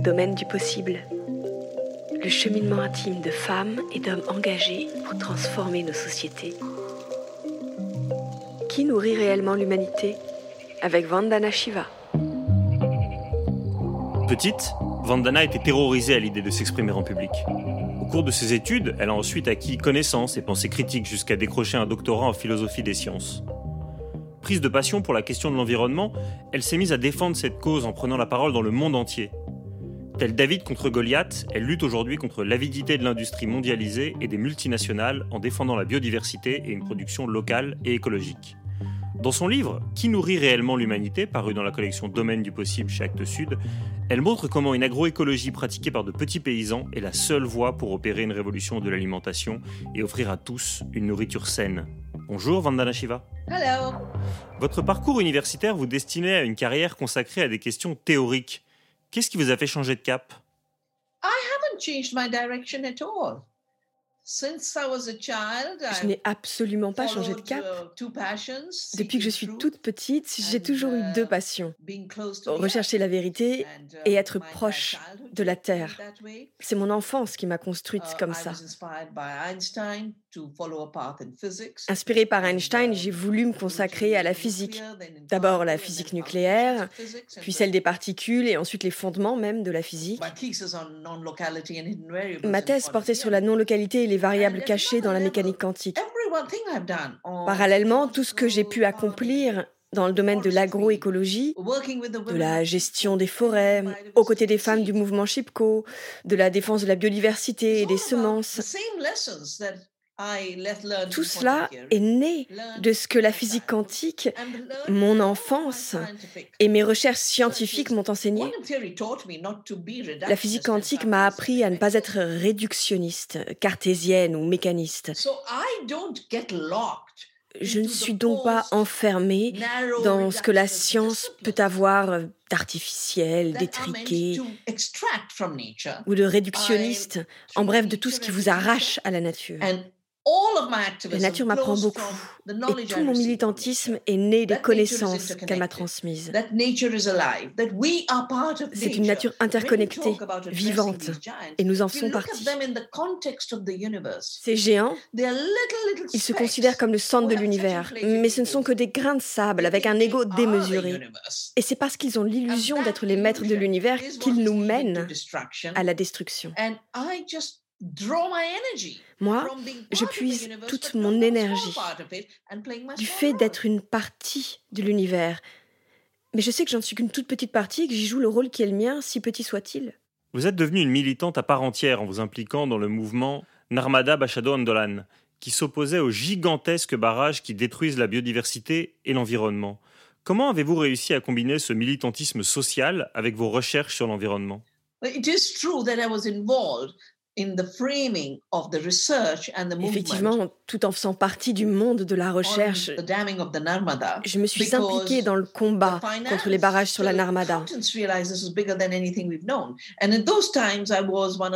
domaine du possible. Le cheminement intime de femmes et d'hommes engagés pour transformer nos sociétés. Qui nourrit réellement l'humanité Avec Vandana Shiva. Petite, Vandana était terrorisée à l'idée de s'exprimer en public. Au cours de ses études, elle a ensuite acquis connaissance et pensée critique jusqu'à décrocher un doctorat en philosophie des sciences. Prise de passion pour la question de l'environnement, elle s'est mise à défendre cette cause en prenant la parole dans le monde entier. Telle David contre Goliath, elle lutte aujourd'hui contre l'avidité de l'industrie mondialisée et des multinationales en défendant la biodiversité et une production locale et écologique. Dans son livre Qui nourrit réellement l'humanité, paru dans la collection Domaine du possible chez Actes Sud, elle montre comment une agroécologie pratiquée par de petits paysans est la seule voie pour opérer une révolution de l'alimentation et offrir à tous une nourriture saine. Bonjour Vandana Shiva. Hello. Votre parcours universitaire vous destinait à une carrière consacrée à des questions théoriques. Qu'est-ce qui vous a fait changer de cap? I haven't changed my direction at all. Je n'ai absolument pas changé de cap. Depuis que je suis toute petite, j'ai toujours eu deux uh, passions. Rechercher la vérité uh, et être proche de la Terre. C'est mon enfance qui m'a construite uh, comme ça. Inspirée par Einstein, j'ai voulu me consacrer à la physique. D'abord la physique nucléaire, puis celle des particules et ensuite les fondements même de la physique. Ma thèse portait sur la non-localité et les variables cachées dans la mécanique quantique. Parallèlement, tout ce que j'ai pu accomplir dans le domaine de l'agroécologie, de la gestion des forêts, aux côtés des femmes du mouvement Chipko, de la défense de la biodiversité et des semences. Tout cela est né de ce que la physique quantique, mon enfance et mes recherches scientifiques m'ont enseigné. La physique quantique m'a appris à ne pas être réductionniste, cartésienne ou mécaniste. Je ne suis donc pas enfermée dans ce que la science peut avoir d'artificiel, d'étriqué ou de réductionniste, en bref de tout ce qui vous arrache à la nature. La nature m'apprend beaucoup et tout mon militantisme est né des connaissances qu'elle m'a transmises. C'est une nature. interconnectée, vivante, et nous en sommes partis. Ces géants, ils se considèrent comme le centre de l'univers, mais ce ne sont que des grains de sable avec un ego démesuré. Et c'est parce qu'ils ont l'illusion d'être les maîtres de l'univers qu'ils nous mènent à la destruction. Moi, je puise toute mon énergie du fait d'être une partie de l'univers. Mais je sais que j'en suis qu'une toute petite partie et que j'y joue le rôle qui est le mien, si petit soit-il. Vous êtes devenue une militante à part entière en vous impliquant dans le mouvement Narmada Bachado Andolan, qui s'opposait aux gigantesques barrages qui détruisent la biodiversité et l'environnement. Comment avez-vous réussi à combiner ce militantisme social avec vos recherches sur l'environnement? Effectivement, tout en faisant partie du monde de la recherche, je me suis impliquée dans le combat contre les barrages sur la Narmada.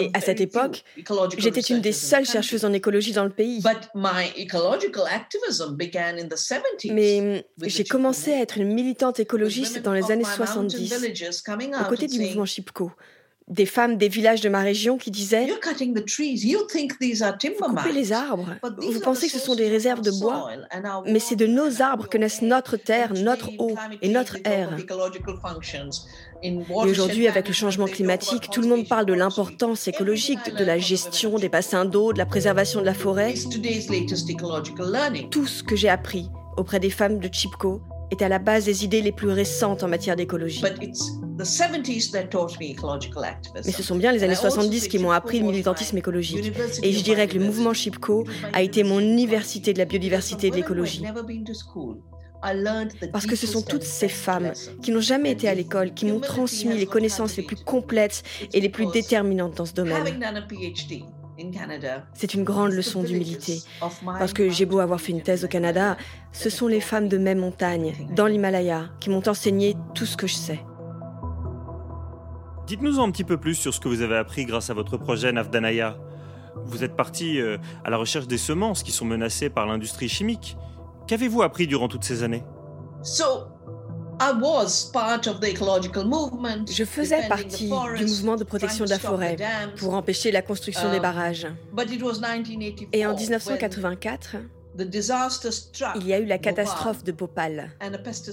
Et à cette époque, j'étais une des seules chercheuses en écologie dans le pays. Mais j'ai commencé à être une militante écologiste dans les années 70, aux côtés du mouvement Chipko des femmes des villages de ma région qui disaient Vous coupez les arbres, vous pensez que ce sont des réserves de bois, mais c'est de nos arbres que naissent notre terre, notre eau et notre air. Et aujourd'hui, avec le changement climatique, tout le monde parle de l'importance écologique, de la gestion des bassins d'eau, de la préservation de la forêt. Tout ce que j'ai appris auprès des femmes de Chipko est à la base des idées les plus récentes en matière d'écologie. Mais ce sont bien les années 70 qui m'ont appris le militantisme écologique. Et je dirais que le mouvement Chipko a été mon université de la biodiversité et de l'écologie. Parce que ce sont toutes ces femmes qui n'ont jamais été à l'école, qui m'ont transmis les connaissances les plus complètes et les plus déterminantes dans ce domaine. C'est une grande leçon d'humilité, parce que j'ai beau avoir fait une thèse au Canada, ce sont les femmes de mes montagnes, dans l'Himalaya, qui m'ont enseigné tout ce que je sais. Dites-nous un petit peu plus sur ce que vous avez appris grâce à votre projet Navdanaya. Vous êtes parti euh, à la recherche des semences qui sont menacées par l'industrie chimique. Qu'avez-vous appris durant toutes ces années? Je faisais partie du mouvement de protection de la forêt pour empêcher la construction des um, barrages. Et en 1984, il y a eu la catastrophe de Bhopal,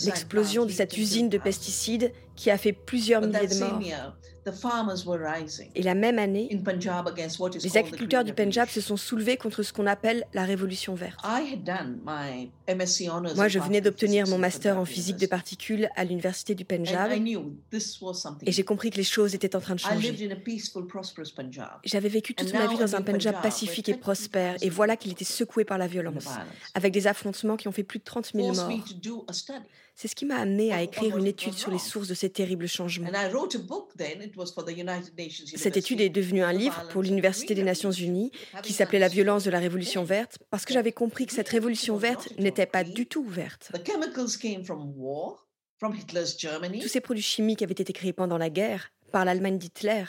l'explosion de cette usine de pesticides qui a fait plusieurs milliers de morts. Et la même année, les agriculteurs du Pendjab se sont soulevés contre ce qu'on appelle la révolution verte. Moi, je venais d'obtenir mon master en physique de particules à l'université du Pendjab et j'ai compris que les choses étaient en train de changer. J'avais vécu toute ma vie dans un Pendjab pacifique et prospère. Et voilà qu'il était secoué par la violence, avec des affrontements qui ont fait plus de 30 000 morts. C'est ce qui m'a amené à écrire une étude sur les sources de ces terribles changements. Cette étude est devenue un livre pour l'Université des Nations Unies qui s'appelait La violence de la Révolution verte parce que j'avais compris que cette Révolution verte n'était pas du tout verte. Tous ces produits chimiques avaient été créés pendant la guerre par l'Allemagne d'Hitler.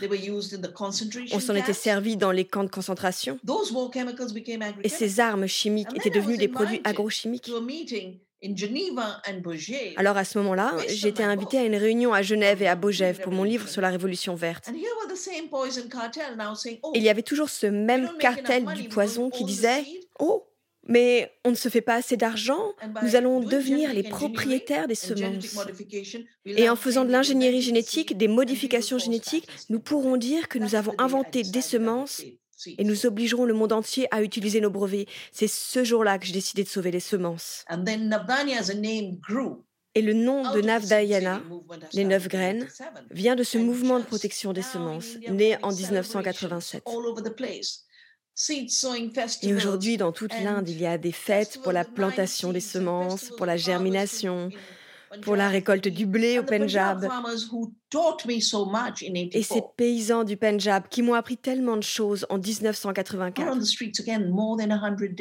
On s'en était servi dans les camps de concentration. Et ces armes chimiques étaient devenues des produits agrochimiques. Alors à ce moment-là, été invitée à une réunion à Genève et à Bogève pour mon livre sur la Révolution verte. Oh, il y avait toujours ce même cartel du poison qui disait Oh, mais on ne se fait pas assez d'argent, nous allons devenir les propriétaires des semences. Et en faisant de l'ingénierie génétique, des modifications génétiques, nous pourrons dire que nous avons inventé des semences et nous obligerons le monde entier à utiliser nos brevets. C'est ce jour-là que j'ai décidé de sauver les semences. Et le nom de Navdayana, les neuf graines, vient de ce mouvement de protection des semences, né en 1987. Et aujourd'hui, dans toute l'Inde, il y a des fêtes pour la plantation des semences, pour la germination, pour la récolte du blé au Pendjab. Et ces paysans du Pendjab qui m'ont appris tellement de choses en 1984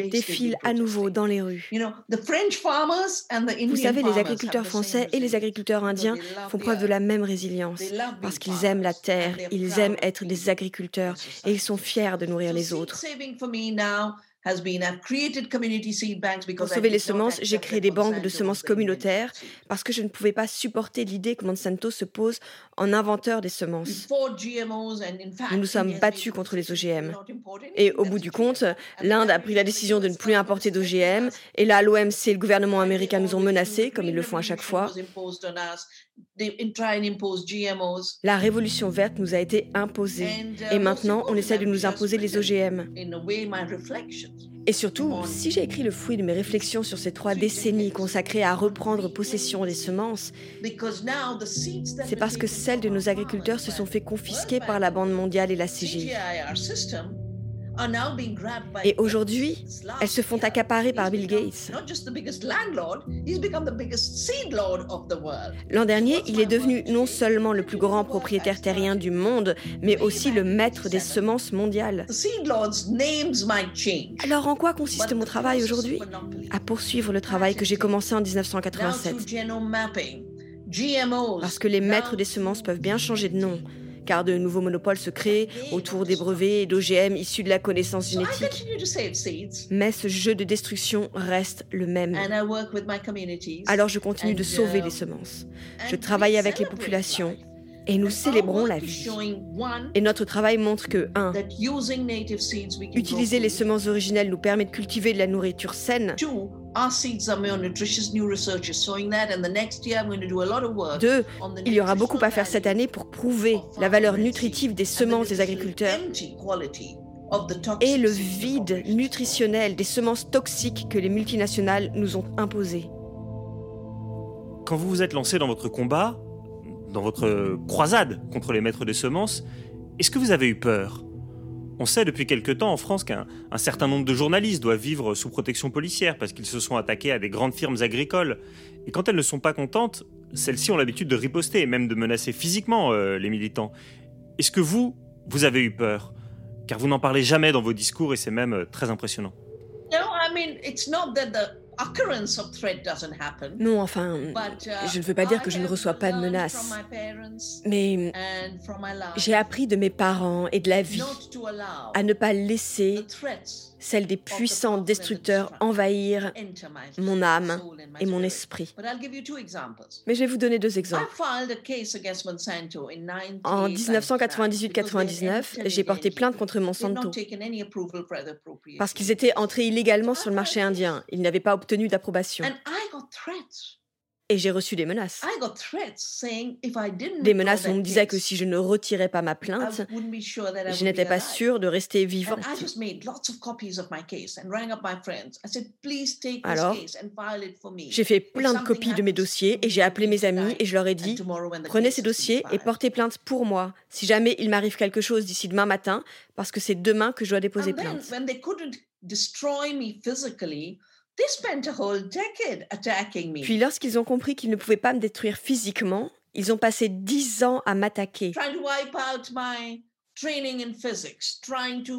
défilent à nouveau dans les rues. Vous savez, les agriculteurs français et les agriculteurs indiens font preuve de la même résilience parce qu'ils aiment la terre, ils aiment être des agriculteurs et ils sont fiers de nourrir les autres. Pour sauver les semences, j'ai créé des banques de semences communautaires parce que je ne pouvais pas supporter l'idée que Monsanto se pose en inventeur des semences. Nous nous sommes battus contre les OGM. Et au bout du compte, l'Inde a pris la décision de ne plus importer d'OGM. Et là, l'OMC et le gouvernement américain nous ont menacés, comme ils le font à chaque fois. La révolution verte nous a été imposée. Uh, Et maintenant, on essaie de nous imposer les OGM. Et surtout, si j'ai écrit le fruit de mes réflexions sur ces trois décennies consacrées à reprendre possession des semences, c'est parce que celles de nos agriculteurs se sont fait confisquer par la Banque mondiale et la CGI. Et aujourd'hui, elles se font accaparer par Bill Gates. L'an dernier, il est devenu non seulement le plus grand propriétaire terrien du monde, mais aussi le maître des semences mondiales. Alors en quoi consiste mon travail aujourd'hui? À poursuivre le travail que j'ai commencé en 1987. Parce que les maîtres des semences peuvent bien changer de nom, car de nouveaux monopoles se créent autour des brevets et d'OGM issus de la connaissance génétique. Mais ce jeu de destruction reste le même. Alors je continue de sauver les semences. Je travaille avec les populations et nous célébrons la vie. Et notre travail montre que 1. Utiliser les semences originelles nous permet de cultiver de la nourriture saine. Deux, il y aura beaucoup à faire cette année pour prouver la valeur nutritive des semences des agriculteurs et le vide nutritionnel des semences toxiques que les multinationales nous ont imposées. Quand vous vous êtes lancé dans votre combat, dans votre croisade contre les maîtres des semences, est-ce que vous avez eu peur? On sait depuis quelque temps en France qu'un certain nombre de journalistes doivent vivre sous protection policière parce qu'ils se sont attaqués à des grandes firmes agricoles. Et quand elles ne sont pas contentes, celles-ci ont l'habitude de riposter et même de menacer physiquement euh, les militants. Est-ce que vous, vous avez eu peur? Car vous n'en parlez jamais dans vos discours et c'est même euh, très impressionnant. Non, enfin, uh, je ne veux pas dire que je ne reçois pas de menaces, mais j'ai appris de mes parents et de la vie à ne pas laisser celle des puissants destructeurs envahir mon âme et mon esprit. Mais je vais vous donner deux exemples. En 1998-99, j'ai porté plainte contre Monsanto parce qu'ils étaient entrés illégalement sur le marché indien. Ils n'avaient pas obtenu d'approbation. Et j'ai reçu des menaces. Des menaces où on me disait que si je ne retirais pas ma plainte, je n'étais pas sûre de rester vivante. Alors, j'ai fait plein de copies de mes dossiers et j'ai appelé mes amis et je leur ai dit, prenez ces dossiers et portez plainte pour moi si jamais il m'arrive quelque chose d'ici demain matin, parce que c'est demain que je dois déposer plainte. Puis lorsqu'ils ont compris qu'ils ne pouvaient pas me détruire physiquement, ils ont passé dix ans à m'attaquer,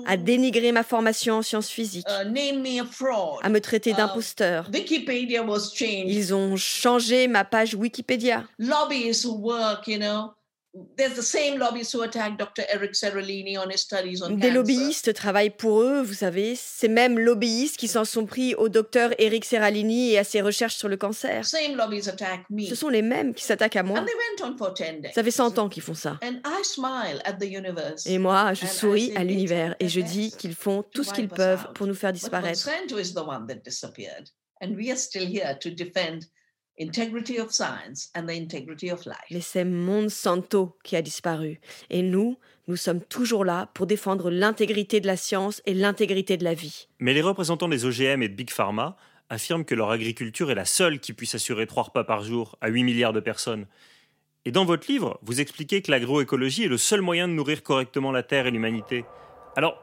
à dénigrer ma formation en sciences physiques, uh, à me traiter uh, d'imposteur. Ils ont changé ma page Wikipédia. Des lobbyistes travaillent pour eux, vous savez, ces mêmes lobbyistes qui s'en sont pris au docteur Eric Seralini et à ses recherches sur le cancer. Ce sont les mêmes qui s'attaquent à moi. Ça fait 100 ans qu'ils font ça. Et moi, je souris à l'univers et je dis qu'ils font tout ce qu'ils peuvent pour nous faire disparaître. Mais c'est Monsanto qui a disparu. Et nous, nous sommes toujours là pour défendre l'intégrité de la science et l'intégrité de la vie. Mais les représentants des OGM et de Big Pharma affirment que leur agriculture est la seule qui puisse assurer trois repas par jour à 8 milliards de personnes. Et dans votre livre, vous expliquez que l'agroécologie est le seul moyen de nourrir correctement la Terre et l'humanité. Alors,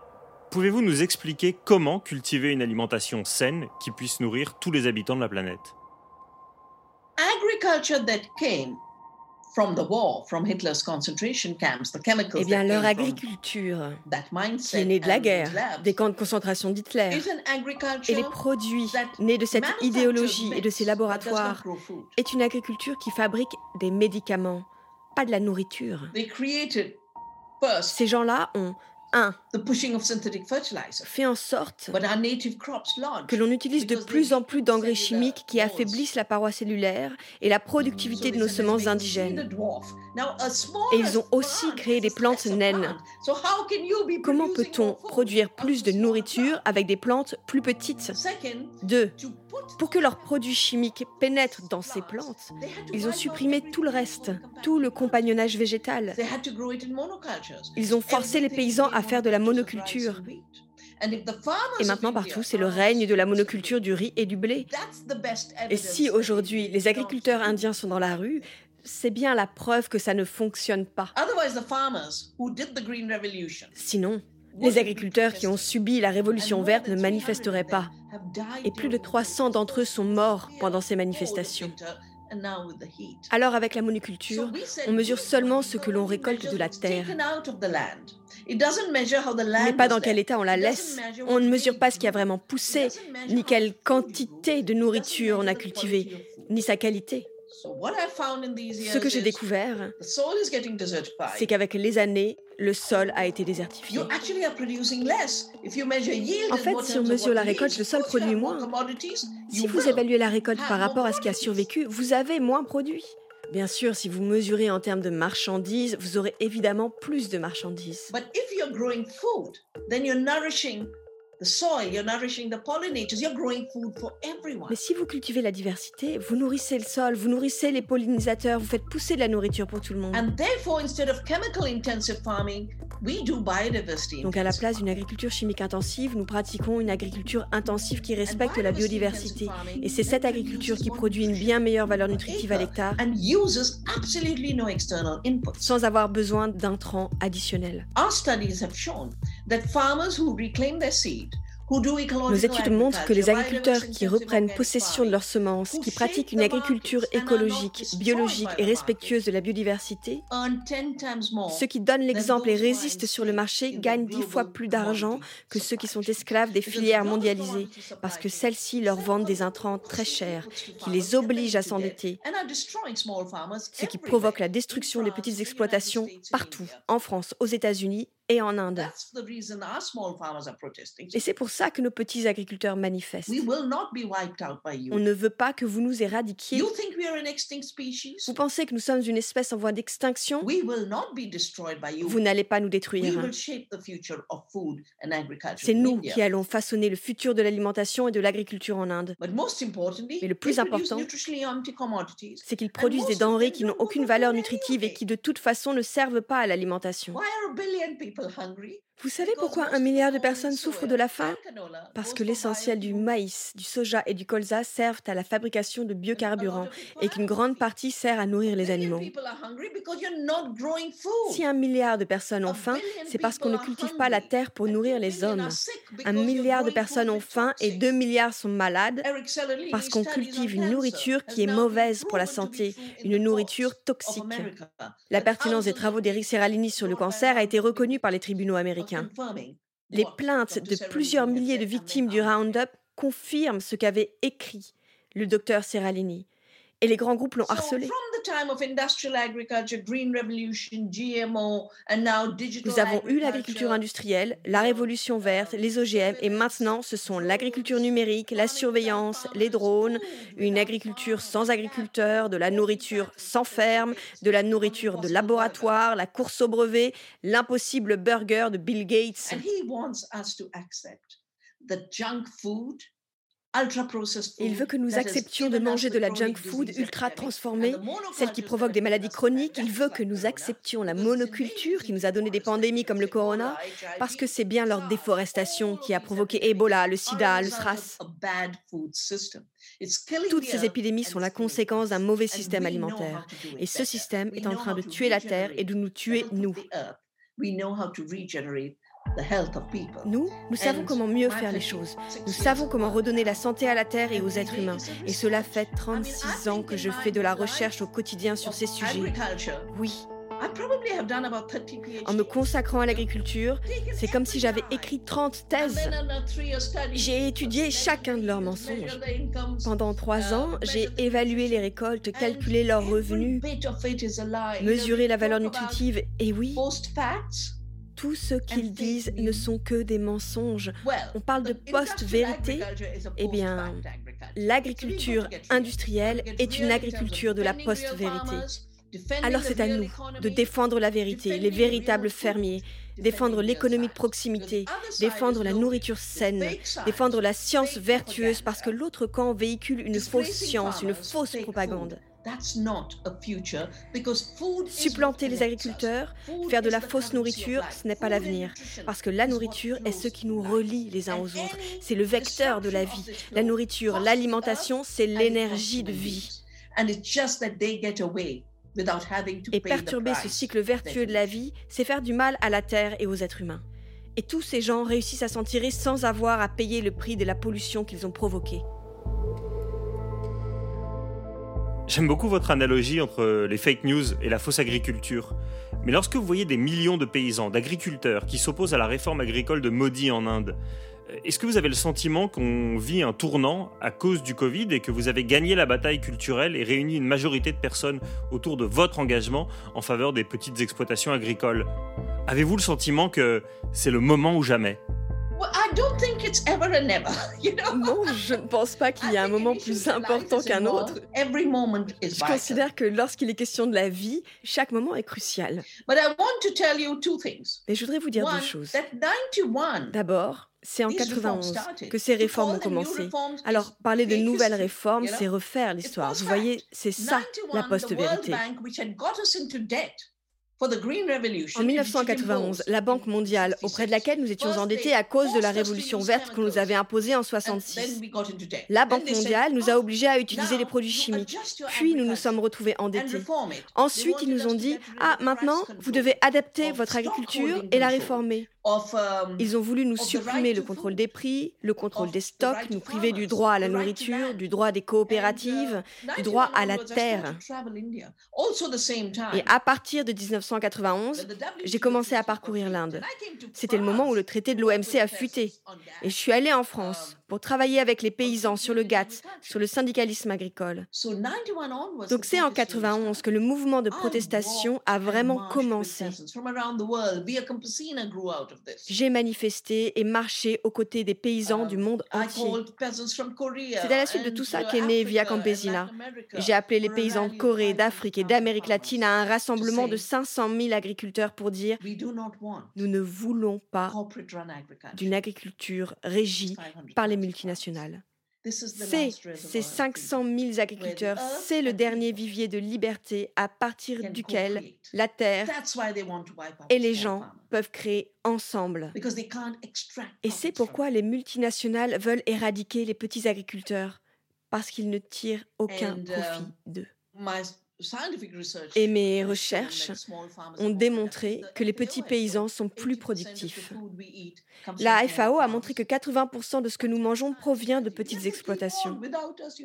pouvez-vous nous expliquer comment cultiver une alimentation saine qui puisse nourrir tous les habitants de la planète? Eh bien, leur agriculture, qui est née de la guerre, des camps de concentration d'Hitler, et les produits nés de cette idéologie et de ces laboratoires, est une agriculture qui fabrique des médicaments, pas de la nourriture. Ces gens-là ont 1. Fait en sorte que l'on utilise de plus en plus d'engrais chimiques qui affaiblissent la paroi cellulaire et la productivité de nos semences indigènes. Et ils ont aussi créé des plantes naines. Comment peut-on produire plus de nourriture avec des plantes plus petites? 2. Pour que leurs produits chimiques pénètrent dans ces plantes, ils ont supprimé tout le reste, tout le compagnonnage végétal. Ils ont forcé les paysans à faire de la monoculture. Et maintenant, partout, c'est le règne de la monoculture du riz et du blé. Et si aujourd'hui les agriculteurs indiens sont dans la rue, c'est bien la preuve que ça ne fonctionne pas. Sinon, les agriculteurs qui ont subi la révolution verte ne manifesteraient pas. Et plus de 300 d'entre eux sont morts pendant ces manifestations. Alors avec la monoculture, on mesure seulement ce que l'on récolte de la terre. Mais pas dans quel état on la laisse. On ne mesure pas ce qui a vraiment poussé, ni quelle quantité de nourriture on a cultivé, ni sa qualité. Ce que j'ai découvert, c'est qu'avec les années, le sol a été désertifié. En fait, si on mesure la récolte, le sol produit moins. Si vous évaluez la récolte par rapport à ce qui a survécu, vous avez moins produit. Bien sûr, si vous mesurez en termes de marchandises, vous aurez évidemment plus de marchandises. Mais si vous cultivez la diversité, vous nourrissez le sol, vous nourrissez les pollinisateurs, vous faites pousser de la nourriture pour tout le monde. Donc à la place d'une agriculture chimique intensive, nous pratiquons une agriculture intensive qui respecte la biodiversité. Et c'est cette agriculture qui produit une bien meilleure valeur nutritive à l'hectare sans avoir besoin d'intrants additionnels. Nos études montrent que les agriculteurs qui reprennent possession de leurs semences, qui pratiquent une agriculture écologique, biologique et respectueuse de la biodiversité, ceux qui donnent l'exemple et résistent sur le marché gagnent dix fois plus d'argent que ceux qui sont esclaves des filières mondialisées, parce que celles-ci leur vendent des intrants très chers, qui les obligent à s'endetter, ce qui provoque la destruction des petites exploitations partout, en France, aux États-Unis et en Inde. Et c'est pour ça que nos petits agriculteurs manifestent. On ne veut pas que vous nous éradiquiez. Vous pensez que nous sommes une espèce en voie d'extinction? Vous n'allez pas nous détruire. C'est nous qui allons façonner le futur de l'alimentation et de l'agriculture en Inde. Mais le plus important, c'est qu'ils produisent des denrées qui n'ont aucune valeur nutritive et qui de toute façon ne servent pas à l'alimentation. Vous savez pourquoi un milliard de personnes souffrent de la faim? Parce que l'essentiel du maïs, du soja et du colza servent à la fabrication de biocarburants et qu'une grande partie sert à nourrir les animaux. Si un milliard de personnes ont faim, c'est parce qu'on ne cultive pas la terre pour nourrir les hommes. Un milliard de personnes ont faim et deux milliards sont malades parce qu'on cultive une nourriture qui est mauvaise pour la santé, une nourriture toxique. La pertinence des travaux d'Eric Serralini sur le cancer a été reconnue par les tribunaux américains. Les plaintes de plusieurs milliers de victimes du Roundup confirment ce qu'avait écrit le docteur Serralini et les grands groupes l'ont harcelé. Nous avons eu l'agriculture industrielle, la révolution verte, les OGM et maintenant ce sont l'agriculture numérique, la surveillance, les drones, une agriculture sans agriculteurs, de la nourriture sans ferme, de la nourriture de laboratoire, la course au brevet, l'impossible burger de Bill Gates. Il veut que nous acceptions de manger de la junk food ultra transformée, celle qui provoque des maladies chroniques. Il veut que nous acceptions la monoculture qui nous a donné des pandémies comme le corona, parce que c'est bien leur déforestation qui a provoqué Ebola, le sida, le SRAS. Toutes ces épidémies sont la conséquence d'un mauvais système alimentaire. Et ce système est en train de tuer la Terre et de nous tuer, nous. Nous, nous savons comment mieux faire les choses. Nous savons comment redonner la santé à la Terre et aux êtres humains. Et cela fait 36 ans que je fais de la recherche au quotidien sur ces sujets. Oui. En me consacrant à l'agriculture, c'est comme si j'avais écrit 30 thèses. J'ai étudié chacun de leurs mensonges. Pendant trois ans, j'ai évalué les récoltes, calculé leurs revenus, mesuré la valeur nutritive et oui, tout ce qu'ils disent ne sont que des mensonges. On parle de post-vérité. Eh bien, l'agriculture industrielle est une agriculture de la post-vérité. Alors c'est à nous de défendre la vérité, les véritables fermiers, défendre l'économie de proximité, défendre la nourriture saine, défendre la science vertueuse parce que l'autre camp véhicule une fausse science, une fausse propagande. Supplanter les agriculteurs, faire de la fausse nourriture, ce n'est pas l'avenir. Parce que la nourriture est ce qui nous relie les uns aux autres. C'est le vecteur de la vie. La nourriture, l'alimentation, c'est l'énergie de vie. Et perturber ce cycle vertueux de la vie, c'est faire du mal à la Terre et aux êtres humains. Et tous ces gens réussissent à s'en tirer sans avoir à payer le prix de la pollution qu'ils ont provoquée. J'aime beaucoup votre analogie entre les fake news et la fausse agriculture. Mais lorsque vous voyez des millions de paysans, d'agriculteurs qui s'opposent à la réforme agricole de Modi en Inde, est-ce que vous avez le sentiment qu'on vit un tournant à cause du Covid et que vous avez gagné la bataille culturelle et réuni une majorité de personnes autour de votre engagement en faveur des petites exploitations agricoles? Avez-vous le sentiment que c'est le moment ou jamais? Non, je ne pense pas qu'il y ait un moment plus important qu'un autre. Je considère que lorsqu'il est question de la vie, chaque moment est crucial. Mais je voudrais vous dire deux choses. D'abord, c'est en 91 que ces réformes ont commencé. Alors, parler de nouvelles réformes, c'est refaire l'histoire. Vous voyez, c'est ça la post-vérité. En 1991, la Banque mondiale, auprès de laquelle nous étions endettés à cause de la révolution verte qu'on nous avait imposée en 66, la Banque mondiale nous a obligés à utiliser les produits chimiques. Puis nous nous sommes retrouvés endettés. Ensuite, ils nous ont dit, ah, maintenant, vous devez adapter votre agriculture et la réformer. Um, Ils ont voulu nous supprimer le contrôle des prix, le contrôle des stocks, nous priver du droit à la nourriture, du droit des coopératives, uh, du droit à la terre. Et à partir de 1991, j'ai commencé à parcourir l'Inde. C'était le moment où le traité de l'OMC a fuité. Et je suis allée en France pour travailler avec les paysans sur le GATT, sur le syndicalisme agricole. Donc c'est en 91 que le mouvement de protestation a vraiment commencé. J'ai manifesté et marché aux côtés des paysans du monde entier. C'est à la suite de tout ça qu'est né Via Campesina. J'ai appelé les paysans de Corée, d'Afrique et d'Amérique latine à un rassemblement de 500 000 agriculteurs pour dire nous ne voulons pas d'une agriculture régie par les multinationales. C'est ces 500 000 agriculteurs, c'est le dernier vivier de liberté à partir duquel la terre et les gens peuvent créer ensemble. Et c'est pourquoi les multinationales veulent éradiquer les petits agriculteurs, parce qu'ils ne tirent aucun profit um, d'eux. Et mes recherches ont démontré que les petits paysans sont plus productifs. La FAO a montré que 80% de ce que nous mangeons provient de petites exploitations.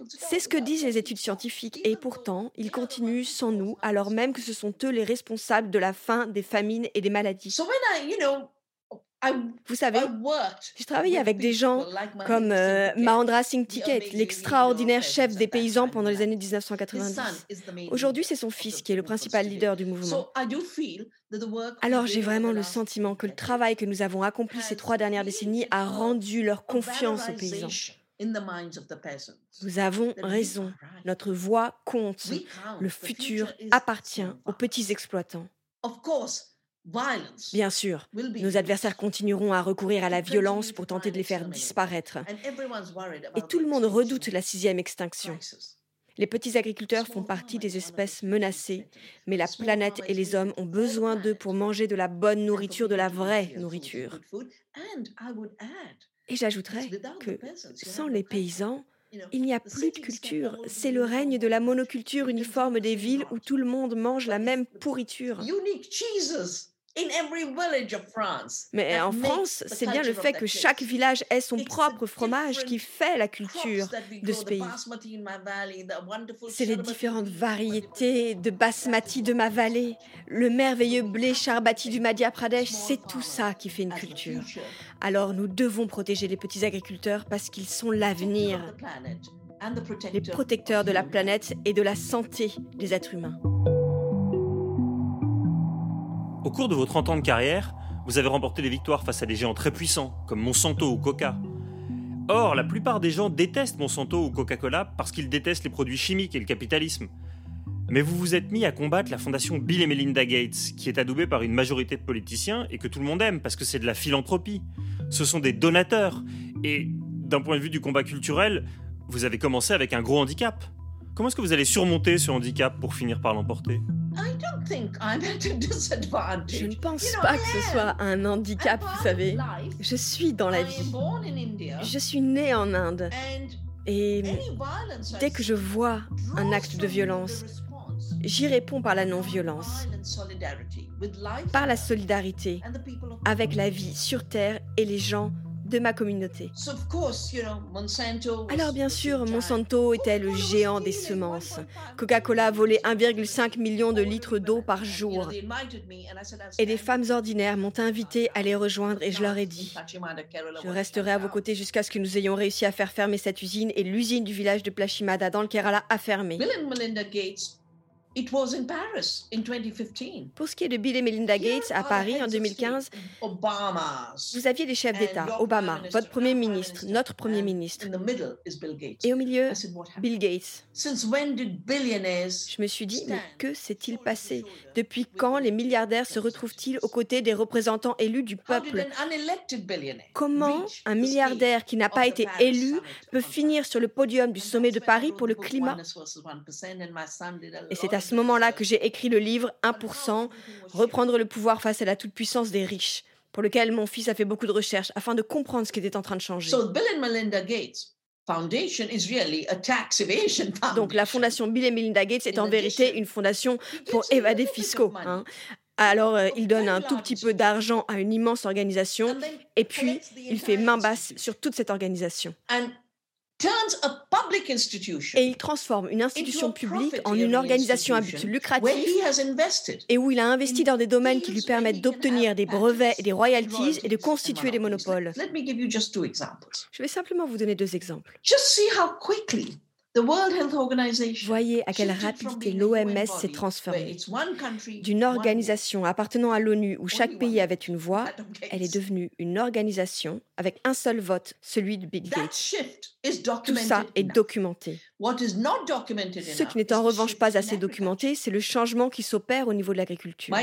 C'est ce que disent les études scientifiques et pourtant, ils continuent sans nous alors même que ce sont eux les responsables de la faim, des famines et des maladies. Vous savez, j'ai travaillé avec des gens comme euh, Mahendra Singh Tiket, l'extraordinaire chef des paysans pendant les années 1990. Aujourd'hui, c'est son fils qui est le principal leader du mouvement. Alors j'ai vraiment le sentiment que le travail que nous avons accompli ces trois dernières décennies a rendu leur confiance aux paysans. Nous avons raison. Notre voix compte. Le futur appartient aux petits exploitants. Bien sûr, nos adversaires continueront à recourir à la violence pour tenter de les faire disparaître. Et tout le monde redoute la sixième extinction. Les petits agriculteurs font partie des espèces menacées, mais la planète et les hommes ont besoin d'eux pour manger de la bonne nourriture, de la vraie nourriture. Et j'ajouterais que sans les paysans, il n'y a plus de culture. C'est le règne de la monoculture uniforme des villes où tout le monde mange la même pourriture. Mais en France, c'est bien le fait que chaque village ait son propre fromage qui fait la culture de ce pays. C'est les différentes variétés de basmati de ma vallée, le merveilleux blé charbati du Madhya Pradesh, c'est tout ça qui fait une culture. Alors nous devons protéger les petits agriculteurs parce qu'ils sont l'avenir, les protecteurs de la planète et de la santé des êtres humains. Au cours de vos 30 ans de carrière, vous avez remporté des victoires face à des géants très puissants, comme Monsanto ou Coca. Or, la plupart des gens détestent Monsanto ou Coca-Cola parce qu'ils détestent les produits chimiques et le capitalisme. Mais vous vous êtes mis à combattre la fondation Bill et Melinda Gates, qui est adoubée par une majorité de politiciens et que tout le monde aime parce que c'est de la philanthropie. Ce sont des donateurs. Et d'un point de vue du combat culturel, vous avez commencé avec un gros handicap. Comment est-ce que vous allez surmonter ce handicap pour finir par l'emporter? Je ne pense pas que ce soit un handicap, vous savez. Je suis dans la vie. Je suis née en Inde. Et dès que je vois un acte de violence, j'y réponds par la non-violence, par la solidarité. avec la vie sur Terre et les gens de ma communauté. Alors bien sûr, Monsanto était le géant des semences. Coca-Cola volait 1,5 million de litres d'eau par jour. Et des femmes ordinaires m'ont invité à les rejoindre et je leur ai dit, je resterai à vos côtés jusqu'à ce que nous ayons réussi à faire fermer cette usine et l'usine du village de Plashimada dans le Kerala a fermé. Pour ce qui est de Bill et Melinda Gates à Paris en 2015, vous aviez des chefs d'État, Obama, votre Premier ministre, notre Premier ministre. Et au milieu, Bill Gates. Je me suis dit, mais que s'est-il passé? Depuis quand les milliardaires se retrouvent-ils aux côtés des représentants élus du peuple? Comment un milliardaire qui n'a pas été élu peut finir sur le podium du sommet de Paris pour le climat? Et c'est à ce moment-là que j'ai écrit le livre 1%, Reprendre le pouvoir face à la toute-puissance des riches, pour lequel mon fils a fait beaucoup de recherches afin de comprendre ce qui était en train de changer. Donc la fondation Bill et Melinda Gates est en vérité une fondation pour évader fiscaux. Hein. Alors, euh, il donne un tout petit peu d'argent à une immense organisation et puis il fait main basse sur toute cette organisation. Et il transforme une institution publique en une organisation à but lucratif et où il a investi dans des domaines qui lui permettent d'obtenir des brevets et des royalties et de constituer des monopoles. Je vais simplement vous donner deux exemples. Voyez à quelle rapidité l'OMS s'est transformée. D'une organisation appartenant à l'ONU où chaque pays avait une voix, elle est devenue une organisation avec un seul vote, celui de Bill Gates. Tout ça est documenté. Ce qui n'est en revanche pas assez documenté, c'est le changement qui s'opère au niveau de l'agriculture.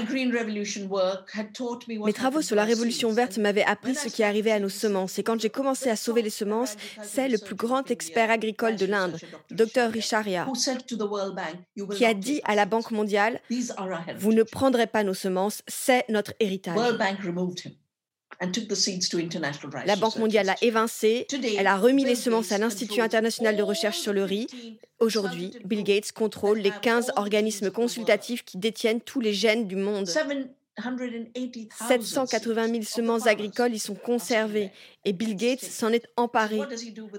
Mes travaux sur la révolution verte m'avaient appris ce qui arrivait à nos semences. Et quand j'ai commencé à sauver les semences, c'est le plus grand expert agricole de l'Inde, Dr Richaria, qui a dit à la Banque mondiale, vous ne prendrez pas nos semences, c'est notre héritage. La Banque mondiale l'a évincé, elle a remis les semences à l'Institut international de recherche sur le riz. Aujourd'hui, Bill Gates contrôle les 15 organismes consultatifs qui détiennent tous les gènes du monde. 780 000 semences agricoles y sont conservées. et Bill Gates s'en est emparé.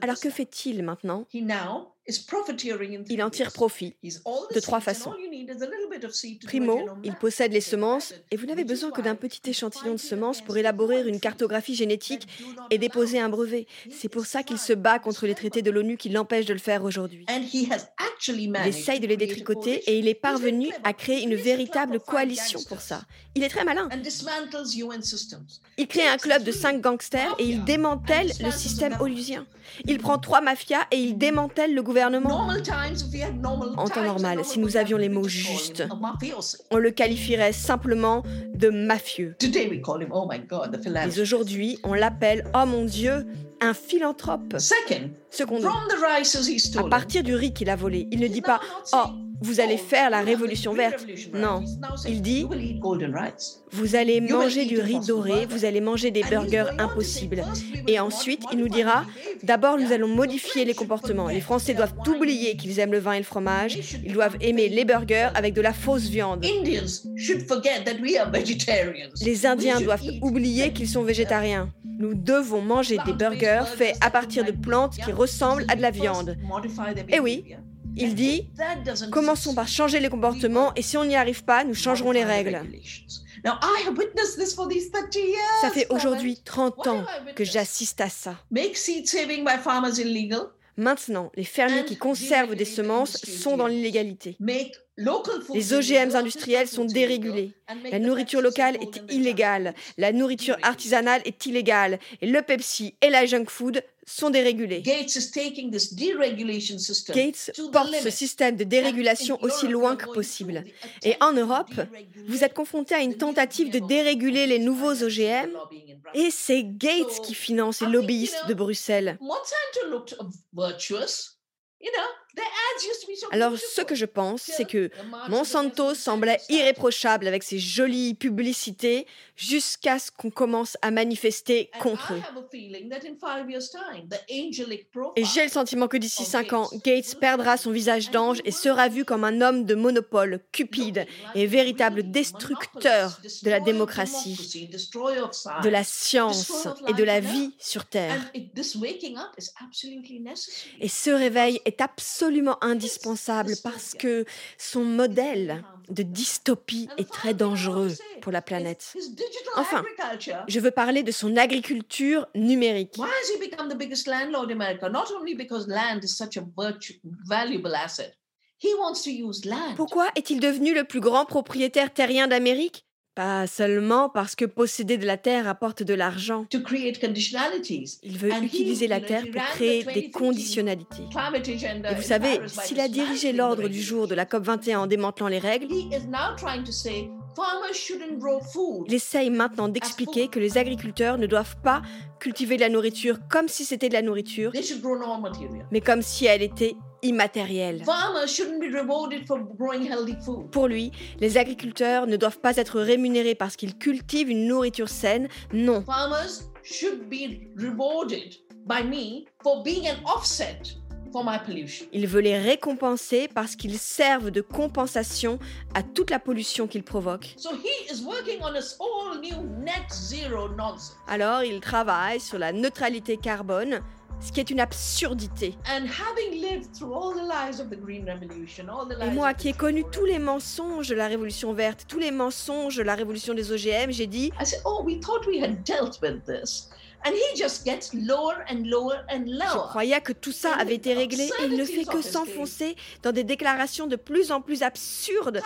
Alors que fait-il maintenant? Il en tire profit de trois façons. Primo, il possède les semences et vous n'avez besoin que d'un petit échantillon de semences pour élaborer une cartographie génétique et déposer un brevet. C'est pour ça qu'il se bat contre les traités de l'ONU qui l'empêchent de le faire aujourd'hui. Il essaye de les détricoter et il est parvenu à créer une véritable coalition pour ça. Il est très malin. Il crée un club de cinq gangsters et il démantèle le système olusien. Il prend trois mafias et il démantèle le gouvernement. En temps normal, si nous avions les mots justes, on le qualifierait simplement de mafieux. Oh Mais aujourd'hui, on l'appelle, oh mon Dieu, un philanthrope. Second, à partir du riz qu'il a volé, il ne dit pas Oh, vous allez faire la révolution verte. Non, il dit Vous allez manger du riz doré, vous allez manger des burgers impossibles. Et ensuite, il nous dira D'abord, nous allons modifier les comportements. Les Français doivent oublier qu'ils aiment le vin et le fromage. Ils doivent aimer les burgers avec de la fausse viande. Les Indiens doivent oublier qu'ils sont végétariens. Nous devons manger des burgers faits à partir de plantes qui ressemblent à de la viande. Et eh oui, il dit, commençons par changer les comportements et si on n'y arrive pas, nous changerons les règles. Ça fait aujourd'hui 30 ans que j'assiste à ça? Maintenant, les fermiers qui conservent des semences sont dans l'illégalité. Les OGM industriels sont dérégulés. La nourriture locale est illégale. La nourriture artisanale est illégale. Et le Pepsi et la junk food sont dérégulés. Gates porte ce système de dérégulation aussi loin que possible. Et en Europe, vous êtes confronté à une tentative de déréguler les nouveaux OGM et c'est Gates qui finance les lobbyistes de Bruxelles. Alors, ce que je pense, c'est que Monsanto semblait irréprochable avec ses jolies publicités jusqu'à ce qu'on commence à manifester contre eux. Et j'ai le sentiment que d'ici cinq ans, Gates perdra son visage d'ange et sera vu comme un homme de monopole, cupide et véritable destructeur de la démocratie, de la science et de la vie sur Terre. Et ce réveil est absolument indispensable parce que son modèle de dystopie est très dangereux pour la planète. Enfin, je veux parler de son agriculture numérique. Pourquoi est-il devenu le plus grand propriétaire terrien d'Amérique? Pas seulement parce que posséder de la terre apporte de l'argent. Il veut utiliser la terre pour créer des conditionnalités. Et vous savez, s'il a dirigé l'ordre du jour de la COP21 en démantelant les règles, il essaye maintenant d'expliquer que les agriculteurs ne doivent pas cultiver de la nourriture comme si c'était de la nourriture, mais comme si elle était immatériel. Pour lui, les agriculteurs ne doivent pas être rémunérés parce qu'ils cultivent une nourriture saine, non. Il veut les récompenser parce qu'ils servent de compensation à toute la pollution qu'ils provoquent. Alors il travaille sur la neutralité carbone ce qui est une absurdité. Et moi qui ai connu tous les mensonges de la révolution verte, tous les mensonges de la révolution des OGM, j'ai dit oh, je croyais que tout ça avait été réglé et il ne fait que s'enfoncer dans des déclarations de plus en plus absurdes.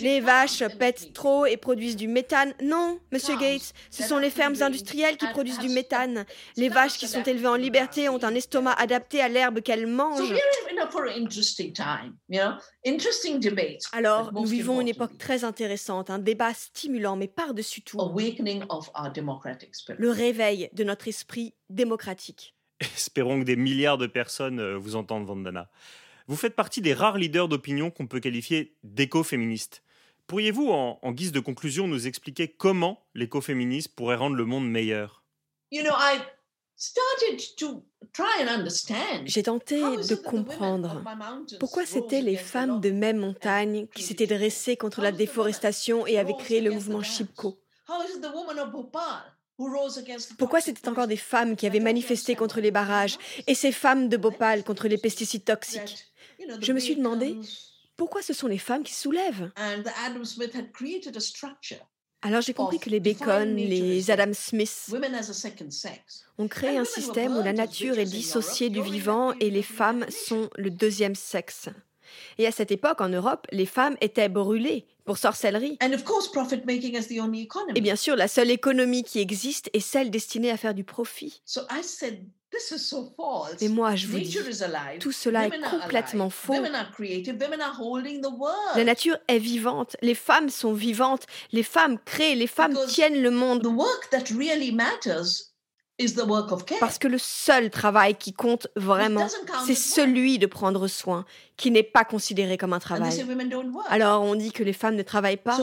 Les vaches pètent trop et produisent du méthane. Non, Monsieur Gates, ce sont les fermes industrielles qui produisent du méthane. Les vaches qui sont élevées en liberté ont un estomac adapté à l'herbe qu'elles mangent. Alors, nous vivons une époque très intéressante, un débat stimulant, mais par-dessus tout, le réveil de notre esprit démocratique. Espérons que des milliards de personnes euh, vous entendent, Vandana. Vous faites partie des rares leaders d'opinion qu'on peut qualifier d'écoféministes. Pourriez-vous, en, guise de conclusion, nous expliquer comment l'écoféminisme pourrait rendre le monde meilleur? J'ai tenté de comprendre pourquoi c'étaient les femmes de même montagne qui s'étaient dressées contre la déforestation et avaient créé le mouvement Chipko. Pourquoi c'était encore des femmes qui avaient manifesté contre les barrages et ces femmes de Bhopal contre les pesticides toxiques je me suis demandé pourquoi ce sont les femmes qui soulèvent. Alors j'ai compris que les Bacon, les Adam Smith ont créé un système où la nature est dissociée du vivant et les femmes sont le deuxième sexe. Et à cette époque, en Europe, les femmes étaient brûlées pour sorcellerie. Et bien sûr, la seule économie qui existe est celle destinée à faire du profit. Mais moi, je vous dis, tout cela est complètement faux. La nature est vivante, les femmes sont vivantes, les femmes créent, les femmes tiennent le monde. Parce que le seul travail qui compte vraiment, c'est celui de prendre soin, qui n'est pas considéré comme un travail. Alors on dit que les femmes ne travaillent pas.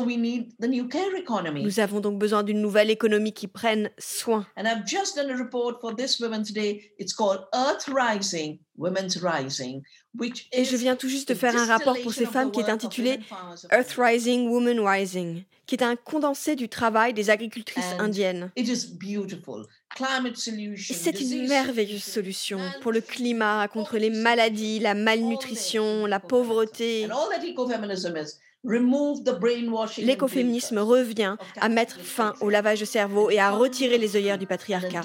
Nous avons donc besoin d'une nouvelle économie qui prenne soin. Et je viens tout juste de faire un rapport pour ces femmes qui est intitulé Earth Rising, Woman Rising, qui est un condensé du travail des agricultrices indiennes. C'est une merveilleuse solution pour le climat, contre les maladies, la malnutrition, la pauvreté. L'écoféminisme revient à mettre fin au lavage de cerveau et à retirer les œillères du patriarcat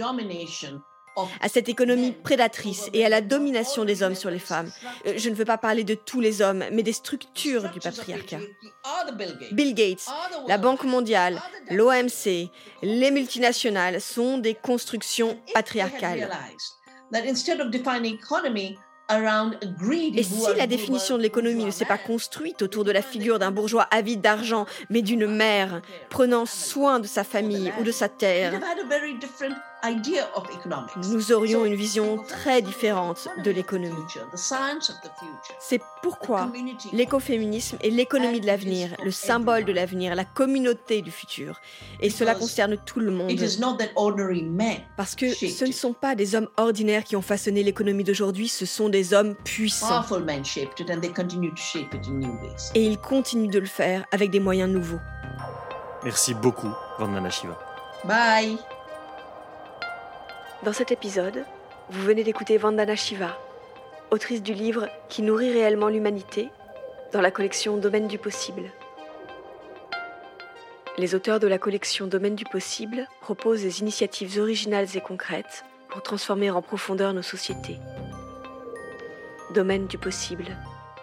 à cette économie prédatrice et à la domination des hommes sur les femmes. Euh, je ne veux pas parler de tous les hommes, mais des structures du patriarcat. Bill Gates, la Banque mondiale, l'OMC, les multinationales sont des constructions patriarcales. Et si la définition de l'économie ne s'est pas construite autour de la figure d'un bourgeois avide d'argent, mais d'une mère prenant soin de sa famille ou de sa terre, nous aurions une vision très différente de l'économie. C'est pourquoi l'écoféminisme est l'économie de l'avenir, le symbole de l'avenir, la communauté du futur. Et cela concerne tout le monde. Parce que ce ne sont pas des hommes ordinaires qui ont façonné l'économie d'aujourd'hui, ce sont des hommes puissants. Et ils continuent de le faire avec des moyens nouveaux. Merci beaucoup, Vandana Shiva. Bye. Dans cet épisode, vous venez d'écouter Vandana Shiva, autrice du livre Qui nourrit réellement l'humanité, dans la collection Domaine du possible. Les auteurs de la collection Domaine du possible proposent des initiatives originales et concrètes pour transformer en profondeur nos sociétés. Domaine du possible,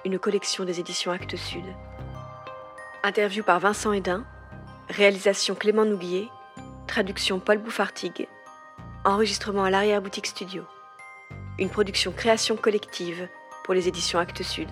une collection des éditions Actes Sud. Interview par Vincent Hédin, réalisation Clément Nouguier, traduction Paul Bouffartigue, Enregistrement à l'arrière-boutique studio. Une production création collective pour les éditions Actes Sud.